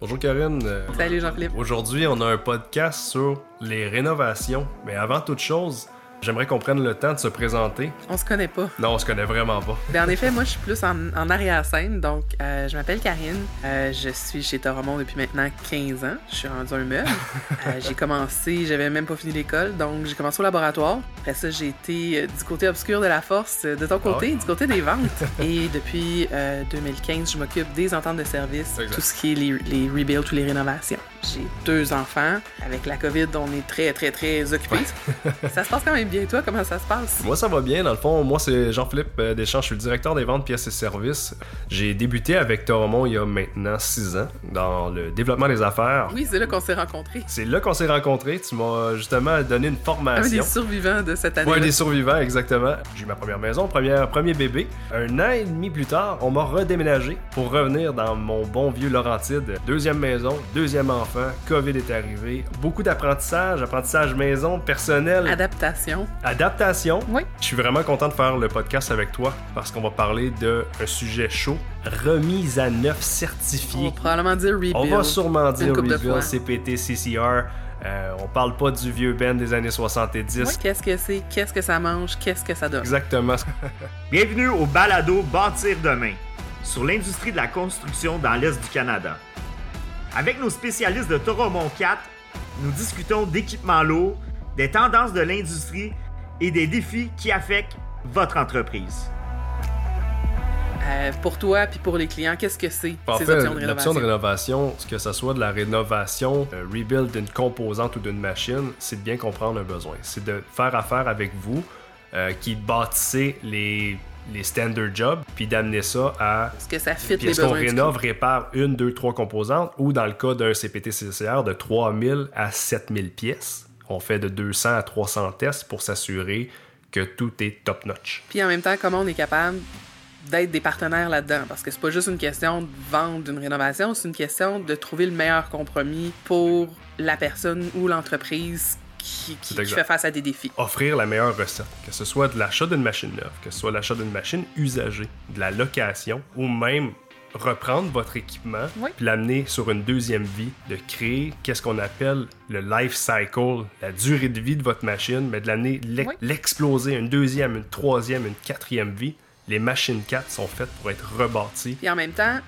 Bonjour Karine. Euh, Salut Jean-Philippe. Aujourd'hui, on a un podcast sur les rénovations. Mais avant toute chose, J'aimerais qu'on prenne le temps de se présenter. On se connaît pas. Non, on se connaît vraiment pas. Ben, en effet, moi, je suis plus en, arrière-scène. Donc, euh, je m'appelle Karine. Euh, je suis chez Toromont depuis maintenant 15 ans. Je suis rendu un meuble. Euh, j'ai commencé, j'avais même pas fini l'école. Donc, j'ai commencé au laboratoire. Après ça, j'ai été du côté obscur de la force, de ton côté, ah du côté des ventes. Et depuis 2015, je m'occupe des ententes de service, tout ce qui est les, les rebuilds ou les rénovations. J'ai deux enfants. Avec la COVID, on est très, très, très occupés. ça se passe quand même bien. Toi, comment ça se passe? Moi, ça va bien. Dans le fond, moi, c'est Jean-Philippe euh, Deschamps. Je suis le directeur des ventes, pièces et services. J'ai débuté avec Toromont il y a maintenant six ans dans le développement des affaires. Oui, c'est là qu'on s'est rencontrés. C'est là qu'on s'est rencontrés. Tu m'as justement donné une formation. Un des survivants de cette année. Oui, un des survivants, exactement. J'ai eu ma première maison, première, premier bébé. Un an et demi plus tard, on m'a redéménagé pour revenir dans mon bon vieux Laurentide. Deuxième maison, deuxième enfant COVID est arrivé. Beaucoup d'apprentissage, apprentissage maison, personnel. Adaptation. Adaptation. Oui. Je suis vraiment content de faire le podcast avec toi parce qu'on va parler d'un sujet chaud, remise à neuf certifiée. On va probablement dire rebuild. On va sûrement dire rebuild, CPT, CCR. Euh, on parle pas du vieux Ben des années 70. Oui, qu'est-ce que c'est, qu'est-ce que ça mange, qu'est-ce que ça donne? Exactement. Bienvenue au balado Bâtir demain sur l'industrie de la construction dans l'Est du Canada. Avec nos spécialistes de Toromont 4, nous discutons d'équipements lourds, des tendances de l'industrie et des défis qui affectent votre entreprise. Euh, pour toi puis pour les clients, qu'est-ce que c'est ces options de rénovation? L'option de rénovation, que ce soit de la rénovation, euh, rebuild d'une composante ou d'une machine, c'est de bien comprendre un besoin. C'est de faire affaire avec vous euh, qui bâtissez les les standard jobs, puis d'amener ça à. Est-ce que ça fit les Est-ce qu'on rénove, répare une, deux, trois composantes, ou dans le cas d'un CPT-CCR, de 3000 à 7000 pièces, on fait de 200 à 300 tests pour s'assurer que tout est top-notch. Puis en même temps, comment on est capable d'être des partenaires là-dedans? Parce que c'est pas juste une question de vendre d'une rénovation, c'est une question de trouver le meilleur compromis pour la personne ou l'entreprise qui, fait face à des défis. Offrir la meilleure recette, que ce soit de l'achat d'une machine neuve, que ce soit l'achat d'une machine usagée, de la location, ou même reprendre votre équipement puis l'amener sur une deuxième vie, de créer qu'est-ce qu'on appelle le life cycle, la durée de vie de votre machine, mais de l'amener l'exploser une deuxième, une troisième, une quatrième vie. Les machines 4 sont faites pour être rebâties. Et en même temps,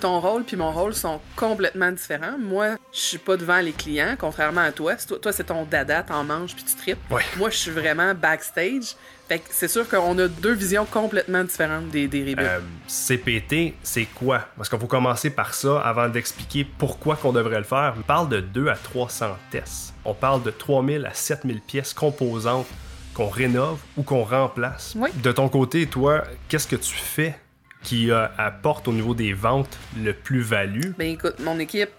ton rôle puis mon rôle sont complètement différents. Moi, je suis pas devant les clients, contrairement à toi. Toi, c'est ton dada, t'en manges puis tu tripes. Moi, je suis vraiment backstage. Fait que c'est sûr qu'on a deux visions complètement différentes des, des. Euh, CPT, c'est quoi? Parce qu'il faut commencer par ça avant d'expliquer pourquoi qu'on devrait le faire. On parle de 2 à 300 tests. On parle de 3000 à 7000 pièces composantes qu'on rénove ou qu'on remplace. De ton côté, toi, qu'est-ce que tu fais qui euh, apporte au niveau des ventes le plus-value? Ben écoute, mon équipe,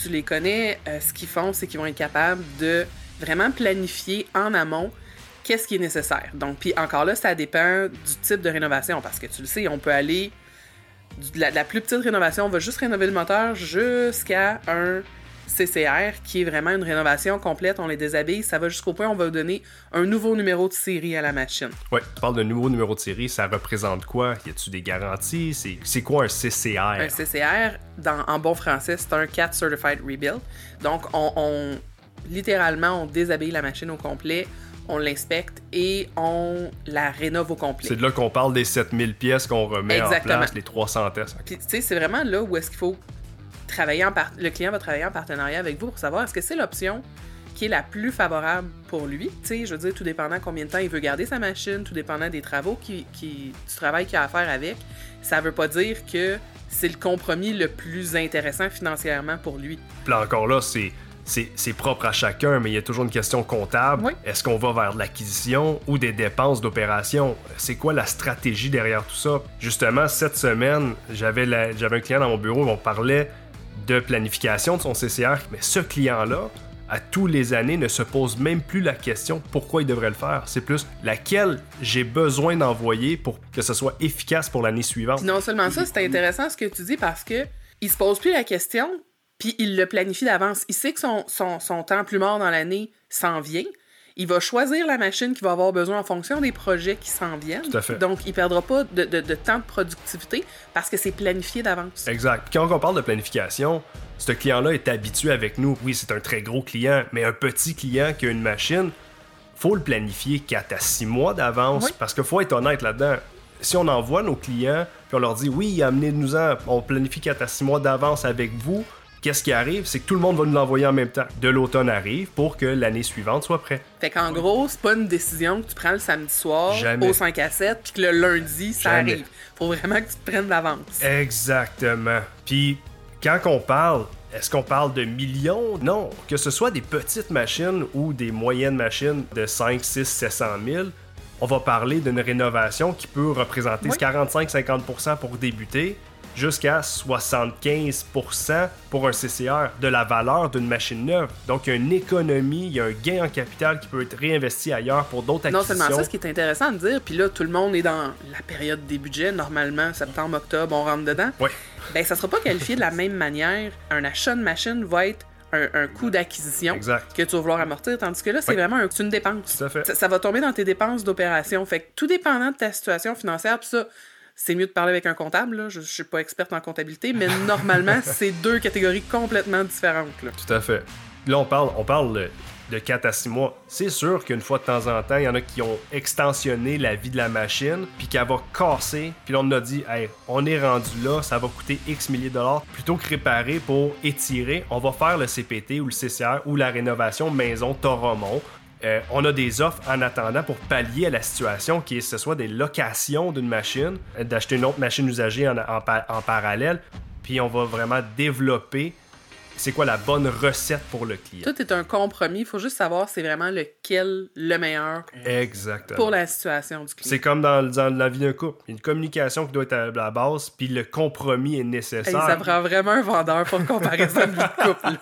tu les connais, euh, ce qu'ils font, c'est qu'ils vont être capables de vraiment planifier en amont qu'est-ce qui est nécessaire. Donc, puis encore là, ça dépend du type de rénovation, parce que tu le sais, on peut aller de la, de la plus petite rénovation, on va juste rénover le moteur jusqu'à un CCR, qui est vraiment une rénovation complète. On les déshabille. Ça va jusqu'au point où on va donner un nouveau numéro de série à la machine. Oui, tu parles d'un nouveau numéro de série. Ça représente quoi? Y a-tu des garanties? C'est quoi un CCR? Un CCR, dans, en bon français, c'est un CAT Certified Rebuild. Donc, on, littéralement, on déshabille la machine au complet on l'inspecte et on la rénove au complet. C'est de là qu'on parle des 7000 pièces qu'on remet en place, les 300 tests. Puis, tu sais, c'est vraiment là où est-ce qu'il faut travailler en le client va travailler en partenariat avec vous pour savoir est-ce que c'est l'option qui est la plus favorable pour lui. Tu sais, je veux dire, tout dépendant combien de temps il veut garder sa machine, tout dépendant des travaux qui, qui du travail qu'il a à faire avec, ça veut pas dire que c'est le compromis le plus intéressant financièrement pour lui. Puis là encore là, c'est c'est propre à chacun, mais il y a toujours une question comptable. Est-ce qu'on va vers de l'acquisition ou des dépenses d'opération? C'est quoi la stratégie derrière tout ça? Justement, cette semaine, j'avais un client dans mon bureau, on parlait de planification de son CCR, mais ce client-là, à tous les années, ne se pose même plus la question pourquoi il devrait le faire. C'est plus laquelle j'ai besoin d'envoyer pour que ce soit efficace pour l'année suivante? non seulement ça, c'est intéressant ce que tu dis parce que il se pose plus la question, puis il le planifie d'avance. Il sait que son, son, son temps plus mort dans l'année s'en vient. Il va choisir la machine qu'il va avoir besoin en fonction des projets qui s'en viennent. Tout à fait. Donc, il perdra pas de, de temps de productivité parce que c'est planifié d'avance. Exact. Quand on parle de planification, ce client-là est habitué avec nous. Oui, c'est un très gros client, mais un petit client qui a une machine, faut le planifier 4 à 6 mois d'avance parce qu'il faut être honnête là-dedans. Si on envoie nos clients, puis on leur dit oui, amenez-nous-en, on planifie 4 à 6 mois d'avance avec vous, qu'est-ce qui arrive? C'est que tout le monde va nous l'envoyer en même temps. De l'automne arrive pour que l'année suivante soit prête. Fait qu'en gros, c'est pas une décision que tu prends le samedi soir au 5 à 7 puis que le lundi, ça arrive. Faut vraiment que tu te prennes d'avance. Exactement. Puis quand on parle, est-ce qu'on parle de millions? Non. Que ce soit des petites machines ou des moyennes machines de 5, 6, 700 000, on va parler d'une rénovation qui peut représenter 45-50% pour débuter jusqu'à 75% pour un CCR de la valeur d'une machine neuve. Donc, il y a une économie, il y a un gain en capital qui peut être réinvesti ailleurs pour d'autres acquisitions. Non seulement ça, ce qui est intéressant de dire, puis là, tout le monde est dans la période des budgets, normalement, septembre, octobre, on rentre dedans. Oui. Ben, ça sera pas qualifié de la même manière. Un achat de machine va être un, coût d'acquisition que tu vas vouloir amortir, tandis que là, c'est vraiment une dépense. Tout à fait. Ça, va tomber dans tes dépenses d'opération. Fait que tout dépendant de ta situation financière, puis ça, c'est mieux de parler avec un comptable. Je, ne suis pas experte en comptabilité, mais normalement, c'est deux catégories complètement différentes. Tout à fait. Là, on parle, on parle de 4 à 6 mois. C'est sûr qu'une fois de temps en temps, il y en a qui ont extensionné la vie de la machine, puis qu'elle va casser, puis là, on a dit, hey, on est rendu là, ça va coûter X milliers de dollars. Plutôt que réparer pour étirer, on va faire le CPT ou le CCR ou la rénovation maison Toromont. Euh, on a des offres en attendant pour pallier à la situation, qui est ce soit des locations d'une machine, d'acheter une autre machine usagée en, en parallèle, puis on va vraiment développer c'est quoi la bonne recette pour le client. Tout est un compromis. Il faut juste savoir c'est vraiment lequel le meilleur Exactement. pour la situation du client. C'est comme dans, la vie d'un couple. Il y a une communication qui doit être à la base, puis le compromis est nécessaire. ça prend vraiment un vendeur pour comparer ça à une couple.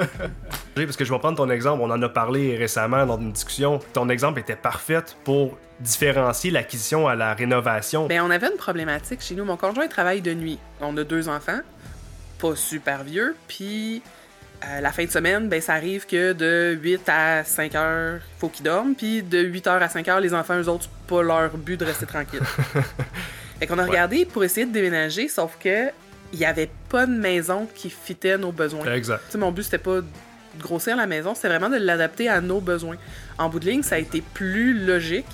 Parce que je vais prendre ton exemple. On en a parlé récemment dans une discussion. Ton exemple était parfait pour différencier l'acquisition à la rénovation. Ben, on avait une problématique chez nous. Mon conjoint travaille de nuit. On a deux enfants pas super vieux. Puis euh, la fin de semaine, ben, ça arrive que de 8 à 5 heures, il faut qu'ils dorment. Puis de 8 heures à 5 heures, les enfants, eux autres, pas leur but de rester tranquille. fait qu'on a regardé pour essayer de déménager, sauf que il y avait pas de maison qui fitait nos besoins. Exact. mon but, c'était pas grossir la maison, c'était vraiment de l'adapter à nos besoins. En bout de ligne, ça a été plus logique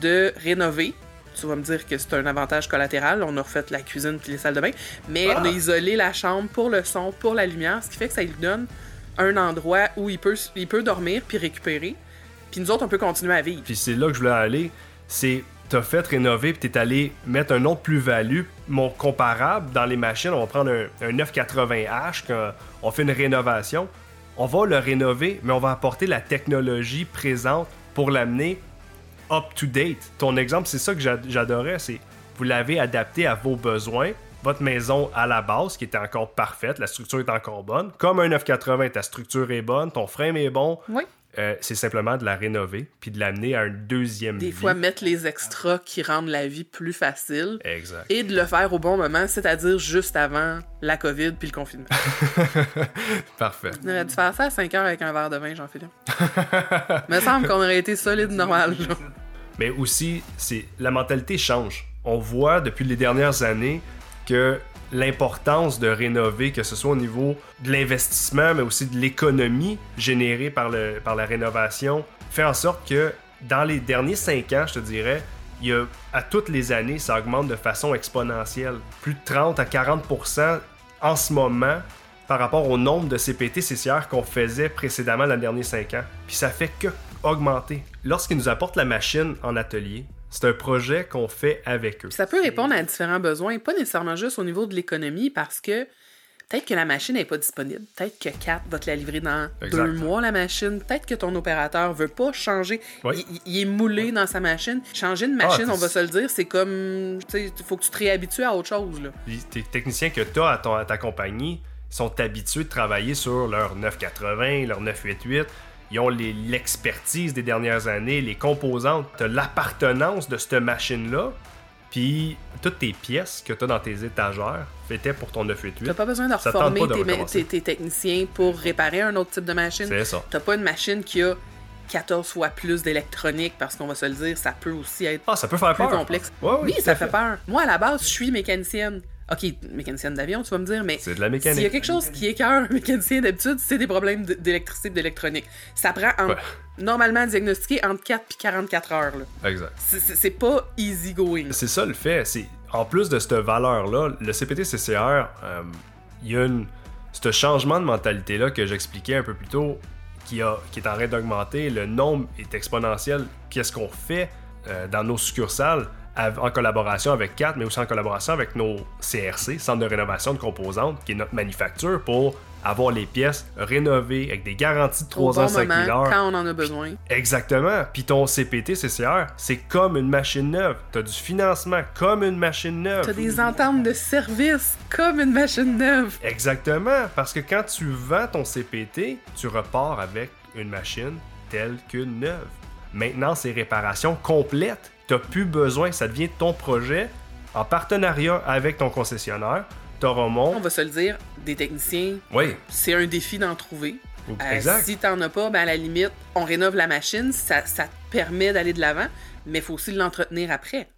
de rénover tu vas me dire que c'est un avantage collatéral. On a refait la cuisine puis les salles de bain. Mais on a ah! isolé la chambre pour le son, pour la lumière, ce qui fait que ça lui donne un endroit où il peut, il peut dormir puis récupérer. Puis nous autres, on peut continuer à vivre. Puis c'est là que je voulais aller. C'est t'as fait rénover puis t'es allé mettre un autre plus-value. Mon comparable dans les machines, on va prendre un, un 980H quand on fait une rénovation. On va le rénover, mais on va apporter la technologie présente pour l'amener up-to-date. Ton exemple, c'est ça que j'adorais, c'est vous l'avez adapté à vos besoins. Votre maison à la base, qui était encore parfaite, la structure est encore bonne. Comme un 980, ta structure est bonne, ton frame est bon. Oui. Euh, c'est simplement de la rénover puis de l'amener à un deuxième Des fois, mettre les extras qui rendent la vie plus facile. Exact. Et de le faire au bon moment, c'est-à-dire juste avant la COVID puis le confinement. Parfait. On aurait dû faire ça à 5 heures avec un verre de vin, Jean-Philippe. me semble qu'on aurait été solide normal. Mais aussi, c'est la mentalité change. On voit depuis les dernières années que l'importance de rénover, que ce soit au niveau de l'investissement, mais aussi de l'économie générée par, le, la rénovation, fait en sorte que dans les derniers cinq ans, je te dirais, il à toutes les années, ça augmente de façon exponentielle. Plus de 30 à 40% en ce moment par rapport au nombre de CPT, CCR qu'on faisait précédemment dans les derniers cinq ans. Puis ça fait que augmenter. Lorsqu'ils nous apportent la machine en atelier, c'est un projet qu'on fait avec eux. Ça peut répondre à différents besoins, pas nécessairement juste au niveau de l'économie, parce que peut-être que la machine n'est pas disponible. Peut-être que Cat va te la livrer dans deux mois, la machine. Peut-être que ton opérateur veut pas changer. Il, est moulé dans sa machine. Changer de machine, ah, on va se le dire, c'est comme. Il faut que tu te réhabitues à autre chose. Là. Les techniciens que tu as à, à ta compagnie sont habitués de travailler sur leur 980, leur 988 ils ont l'expertise des dernières années, les composantes, l'appartenance de cette machine-là, puis toutes tes pièces que tu as dans tes étagères étaient pour ton 988. Tu pas besoin de reformer tes, techniciens pour réparer un autre type de machine. C'est ça. Tu pas une machine qui a 14 fois plus d'électronique parce qu'on va se le dire, ça peut aussi être ah, ça peut faire plus peur. complexe. oui, ça fait. peur. Moi, à la base, je suis mécanicienne. OK, mécanicienne d'avion, tu vas me dire, mais c'est de la mécanique. S'il y a quelque chose qui écœure un mécanicien d'habitude, c'est des problèmes d'électricité d'électronique. Ça prend normalement diagnostiqué entre 4 et 44 heures. Là. Exact. C'est pas easy going. C'est ça le fait. C'est en plus de cette valeur-là, le CPT-CCR, euh, il y a une, ce changement de mentalité-là que j'expliquais un peu plus tôt, qui, a, qui est en train d'augmenter. Le nombre est exponentiel. Qu'est-ce qu'on fait euh, dans nos succursales? En collaboration avec CAT, mais aussi en collaboration avec nos CRC, Centre de rénovation de composantes, qui est notre manufacture, pour avoir les pièces rénovées avec des garanties de 3 ans, 5 000 heures. quand on en a besoin. Exactement. Puis ton CPT, CCR, c'est comme une machine neuve. Tu as du financement comme une machine neuve. Tu as des ententes de service comme une machine neuve. Exactement. Parce que quand tu vends ton CPT, tu repars avec une machine telle qu'une neuve. Maintenant, c'est réparation complète tu plus besoin, ça devient ton projet en partenariat avec ton concessionnaire. Toromont. On va se le dire, des techniciens, oui. c'est un défi d'en trouver. Euh, exact. si t'en as pas, ben à la limite, on rénove la machine, ça, ça te permet d'aller de l'avant, mais il faut aussi l'entretenir après.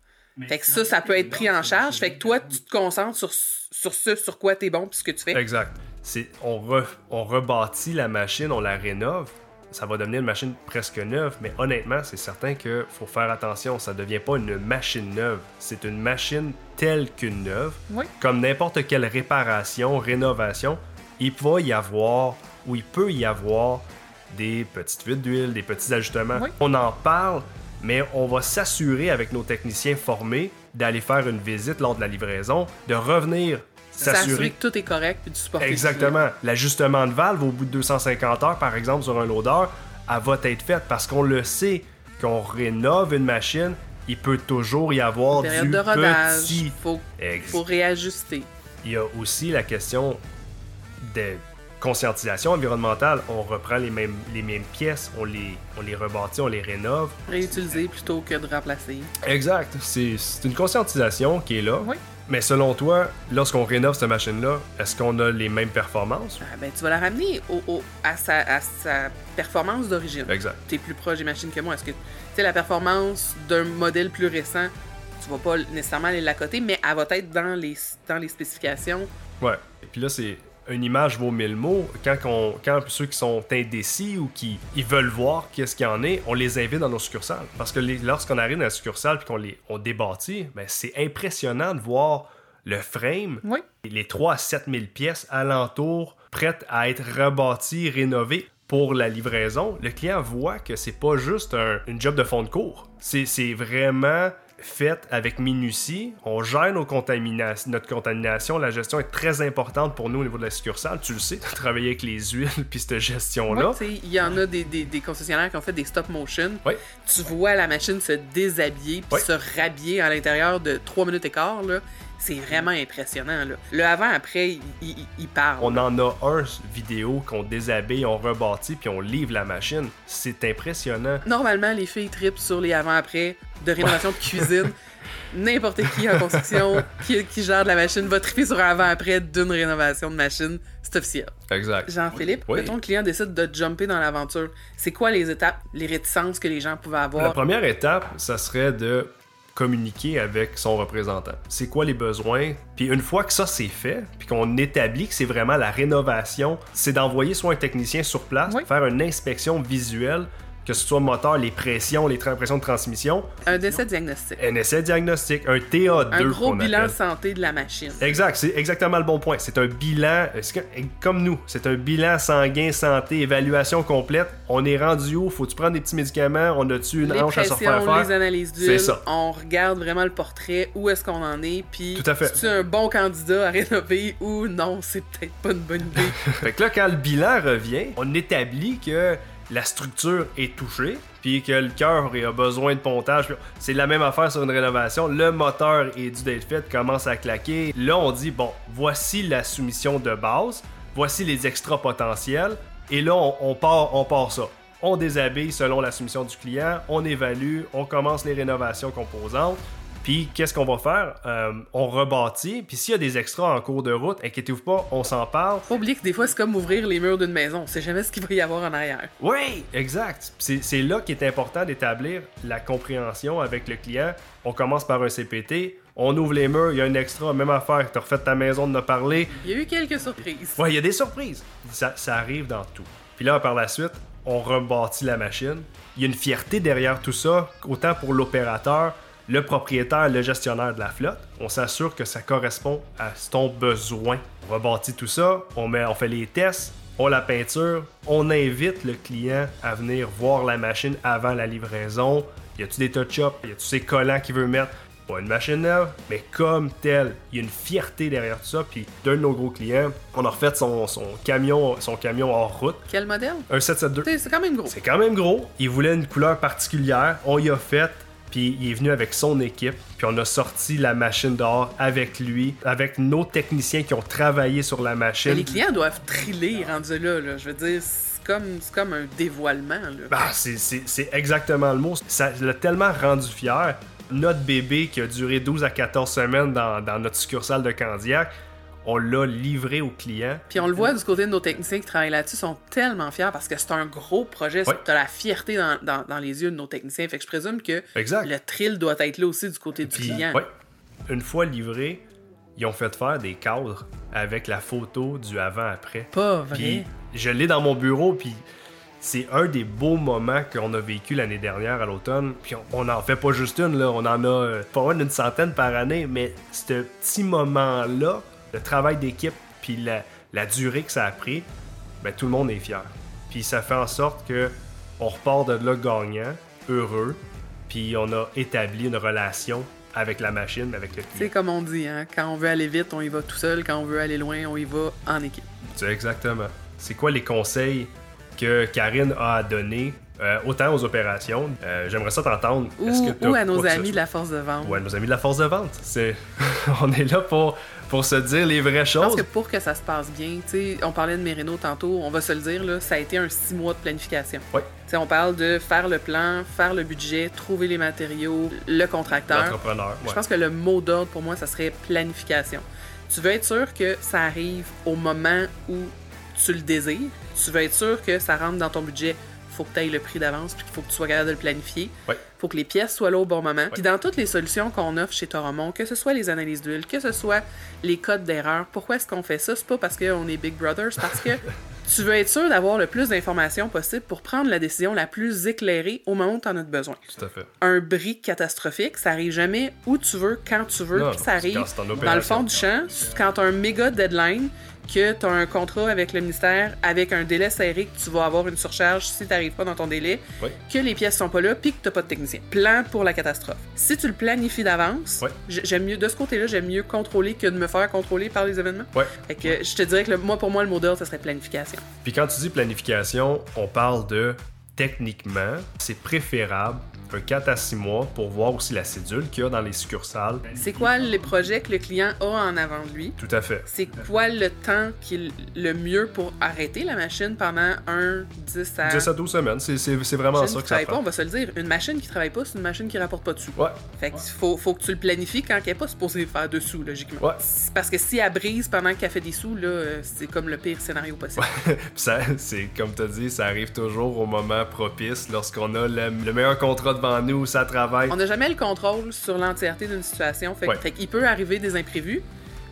fait que ça, ça peut être pris en charge. Fait que toi, tu te concentres sur, sur ce sur quoi tu es bon puis ce que tu fais. Exact. C'est, on, on rebâtit la machine, on la rénove, ça va devenir une machine presque neuve, mais honnêtement, c'est certain qu'il faut faire attention. Ça ne devient pas une machine neuve. C'est une machine telle qu'une neuve. Comme n'importe quelle réparation, rénovation, il va y avoir, ou il peut y avoir, des petites fuites d'huile, des petits ajustements. On en parle, mais on va s'assurer avec nos techniciens formés d'aller faire une visite lors de la livraison, de revenir s'assurer que tout est correct puis du support. Exactement. L'ajustement de valve au bout de 250 heures, par exemple, sur un loader, elle va être faite parce qu'on le sait, qu'on rénove une machine, il peut toujours y avoir du de rodage, petit. Faut, faut réajuster. Il y a aussi la question de conscientisation environnementale. On reprend les mêmes, les mêmes pièces, on les, on les rebâtit, on les rénove. Réutiliser plutôt que de remplacer. Exact. C'est une conscientisation qui est là. Oui. Mais selon toi, lorsqu'on rénove cette machine-là, est-ce qu'on a les mêmes performances? Ah, ben, tu vas la ramener au, à, sa, à, sa, performance d'origine. Exact. Tu es plus proche des machines que moi. Est-ce que tu sais la performance d'un modèle plus récent, tu vas pas nécessairement aller la coter, mais elle va être dans les, dans les spécifications. Ouais. Et puis là, c'est une image vaut mille mots. Quand, quand ceux qui sont indécis ou qui ils veulent voir qu'est-ce qu'il y en est, on les invite dans nos succursales. Parce que lorsqu'on arrive dans la succursale et qu'on les on débâtit, ben, c'est impressionnant de voir le frame, les 3 à 7 000 pièces alentour, prêtes à être rebâties, rénovées pour la livraison. Le client voit que c'est pas juste un, une job de fond de cours. C'est vraiment faite avec minutie. On gère nos notre contamination. La gestion est très importante pour nous au niveau de la succursale. Tu le sais, tu as travaillé avec les huiles puis cette gestion-là. Il y en a des, des, concessionnaires qui ont fait des stop motion. Tu vois la machine se déshabiller puis se rhabiller à l'intérieur de 3 minutes et quart. Là. C'est vraiment impressionnant. Là. Le avant-après, il, parle. On en a un vidéo qu'on déshabille, on rebâtit, puis on livre la machine. C'est impressionnant. Normalement, les filles tripent sur les avant-après de rénovation de cuisine. N'importe qui en construction qui, qui, gère de la machine va triper sur avant-après d'une rénovation de machine. C'est officiel. Exact. Jean-Philippe, oui. le client décide de jumper dans l'aventure. C'est quoi les étapes, les réticences que les gens pouvaient avoir? La première étape, ça serait de communiquer avec son représentant. C'est quoi les besoins? Puis une fois que ça c'est fait, puis qu'on établit que c'est vraiment la rénovation, c'est d'envoyer soit un technicien sur place, faire une inspection visuelle que ce soit moteur, les pressions, les pressions de transmission. Un essai diagnostic. Un essai diagnostic, un TA2. Un gros bilan santé de la machine. Exact, c'est exactement le bon point. C'est un bilan, comme nous, c'est un bilan sanguin, santé, évaluation complète. On est rendu où? Faut-tu prendre des petits médicaments? On a-tu une les hanche à se faire faire? Les analyses d'huile. C'est ça. On regarde vraiment le portrait, où est-ce qu'on en est, puis Tout à fait. c'est un bon candidat à rénover ou non, c'est peut-être pas une bonne idée. fait que là, quand le bilan revient, on établit que la structure est touchée, puis que le cœur a besoin de pontage. C'est la même affaire sur une rénovation. Le moteur est dû d'être fait, commence à claquer. Là, on dit, bon, voici la soumission de base, voici les extra potentiels, et là, on, on part ça. On déshabille selon la soumission du client, on évalue, on commence les rénovations composantes. Puis qu'est-ce qu'on va faire? Euh, on rebâtit, puis s'il y a des extras en cours de route, inquiétez-vous pas, on s'en parle. Faut oublier que des fois, c'est comme ouvrir les murs d'une maison. On sait jamais ce qu'il va y avoir en arrière. Oui, exact. C'est là qu'il est important d'établir la compréhension avec le client. On commence par un CPT, on ouvre les murs, il y a un extra, même affaire, t'as refait ta maison de nous parler. Il y a eu quelques surprises. Ouais, il y a des surprises. Ça, ça arrive dans tout. Puis là, par la suite, on rebâtit la machine. Il y a une fierté derrière tout ça, autant pour l'opérateur, le propriétaire, le gestionnaire de la flotte. On s'assure que ça correspond à ton besoin. On rebâtit tout ça, on, met, on fait les tests, on la peinture, on invite le client à venir voir la machine avant la livraison. Y a-tu des touch-ups? Y a-tu ces collants qu'il veut mettre? Pas une machine neuve, mais comme telle. Il y a une fierté derrière tout ça. Puis d'un de nos gros clients, on a refait son, son camion son camion hors route. Quel modèle? Un 772. C'est quand même gros. C'est quand même gros. Il voulait une couleur particulière. On y a fait. Puis il est venu avec son équipe, puis on a sorti la machine dehors avec lui, avec nos techniciens qui ont travaillé sur la machine. Mais les clients doivent triller rendu là, là. Je veux dire, c'est comme, comme un dévoilement. Bah, c'est exactement le mot. Ça l'a tellement rendu fier. Notre bébé qui a duré 12 à 14 semaines dans, dans notre succursale de Candiac, on l'a livré aux clients. Puis on le voit du côté de nos techniciens qui travaillent là-dessus, sont tellement fiers parce que c'est un gros projet. Tu as la fierté dans, les yeux de nos techniciens. Fait que je présume que le thrill doit être là aussi du côté du client. Oui. Une fois livré, ils ont fait faire des cadres avec la photo du avant-après. Pas vrai. Puis je l'ai dans mon bureau, puis c'est un des beaux moments qu'on a vécu l'année dernière à l'automne. Puis on n'en fait pas juste une, là. on en a euh, pas moins d'une centaine par année, mais ce petit moment-là, le travail d'équipe, puis la, durée que ça a pris, ben, tout le monde est fier. Puis ça fait en sorte que on repart de là gagnant, heureux, puis on a établi une relation avec la machine, avec le client. C'est comme on dit, hein? quand on veut aller vite, on y va tout seul, quand on veut aller loin, on y va en équipe. C'est exactement. C'est quoi les conseils que Karine a à donner euh, autant aux opérations? Euh, j'aimerais ça t'entendre. Ou, à nos amis de la force de vente. Ou à nos amis de la force de vente. C'est... on est là pour pour se dire les vraies choses. Je pense que pour que ça se passe bien, on parlait de Merino tantôt, on va se le dire, là, ça a été un six mois de planification. Oui. on parle de faire le plan, faire le budget, trouver les matériaux, le contracteur. L'entrepreneur. Je pense que le mot d'ordre pour moi, ça serait planification. Tu veux être sûr que ça arrive au moment où tu le désires. Tu veux être sûr que ça rentre dans ton budget faut que tu ailles le prix d'avance, puis qu'il faut que tu sois capable de le planifier. Il faut que les pièces soient là au bon moment. Puis dans toutes les solutions qu'on offre chez Toromont, que ce soit les analyses d'huile, que ce soit les codes d'erreur, pourquoi est-ce qu'on fait ça? C'est pas parce qu'on est Big Brothers, parce que tu veux être sûr d'avoir le plus d'informations possible pour prendre la décision la plus éclairée au moment où tu en as besoin. Tout à fait. Un bris catastrophique, ça arrive jamais où tu veux, quand tu veux, puis ça arrive dans le fond du champ, quand tu as un méga deadline, que tu as un contrat avec le ministère avec un délai serré que tu vas avoir une surcharge si tu n'arrives pas dans ton délai, que les pièces sont pas là, puis que tu n'as pas de technicien. Plan pour la catastrophe. Si tu le planifies d'avance, j'aime mieux de ce côté-là, j'aime mieux contrôler que de me faire contrôler par les événements. Fait que je te dirais que moi pour moi le mot d'ordre ce serait planification. Puis quand tu dis planification, on parle de techniquement, c'est préférable un 4 à 6 mois pour voir aussi la cédule qu'il y a dans les succursales. C'est quoi les projets que le client a en avant de lui? Tout à fait. C'est quoi le temps qui est le mieux pour arrêter la machine pendant un 10 à... 10 à 12 semaines, c'est vraiment ça que ça prend. Pas, on va se le dire. Une machine qui travaille pas, c'est une machine qui rapporte pas de sous. Ouais. Fait qu'il faut, faut, que tu le planifies quand elle n'est pas supposée faire de sous, logiquement. Ouais. Parce que si elle brise pendant qu'elle fait des sous, là, c'est comme le pire scénario possible. ça, c'est comme tu as dit, ça arrive toujours au moment propice lorsqu'on a le, le meilleur contrat devant nous, ça travaille on n'a jamais le contrôle sur l'entièreté d'une situation. Fait, qu'il peut arriver des imprévus.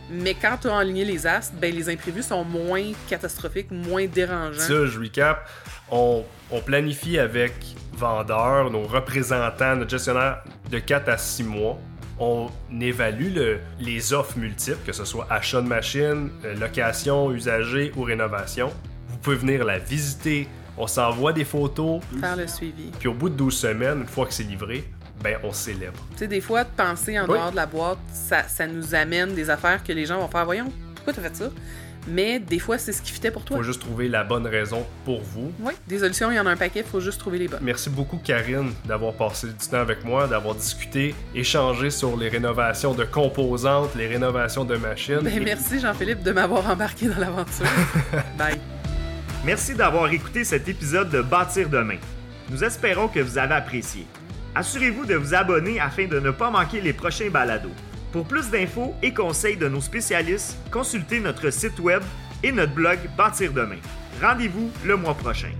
Mais quand tu as aligné les astres, ben, les imprévus sont moins catastrophiques, moins dérangeants. Ça, je recap. On, planifie avec vendeurs, nos représentants, notre gestionnaire de 4 à 6 mois. On évalue les offres multiples, que ce soit achat de machine, euh, location, usager ou rénovation. Vous pouvez venir la visiter, on s'envoie des photos. Faire le suivi. Puis au bout de 12 semaines, une fois que c'est livré, ben on célèbre. Tu sais, des fois, de penser en dehors de la boîte, ça, ça, nous amène des affaires que les gens vont faire. Voyons, pourquoi tu as fait ça? Mais des fois, c'est ce qui fitait pour toi. Faut juste trouver la bonne raison pour vous. Oui, des solutions, il y en a un paquet, faut juste trouver les bonnes. Merci beaucoup, Karine, d'avoir passé du temps avec moi, d'avoir discuté, échangé sur les rénovations de composantes, les rénovations de machines. Ben, merci, Jean-Philippe, de m'avoir embarqué dans l'aventure. Bye. Merci d'avoir écouté cet épisode de Bâtir demain. Nous espérons que vous avez apprécié. Assurez-vous de vous abonner afin de ne pas manquer les prochains balados. Pour plus d'infos et conseils de nos spécialistes, consultez notre site web et notre blog Bâtir demain. Rendez-vous le mois prochain.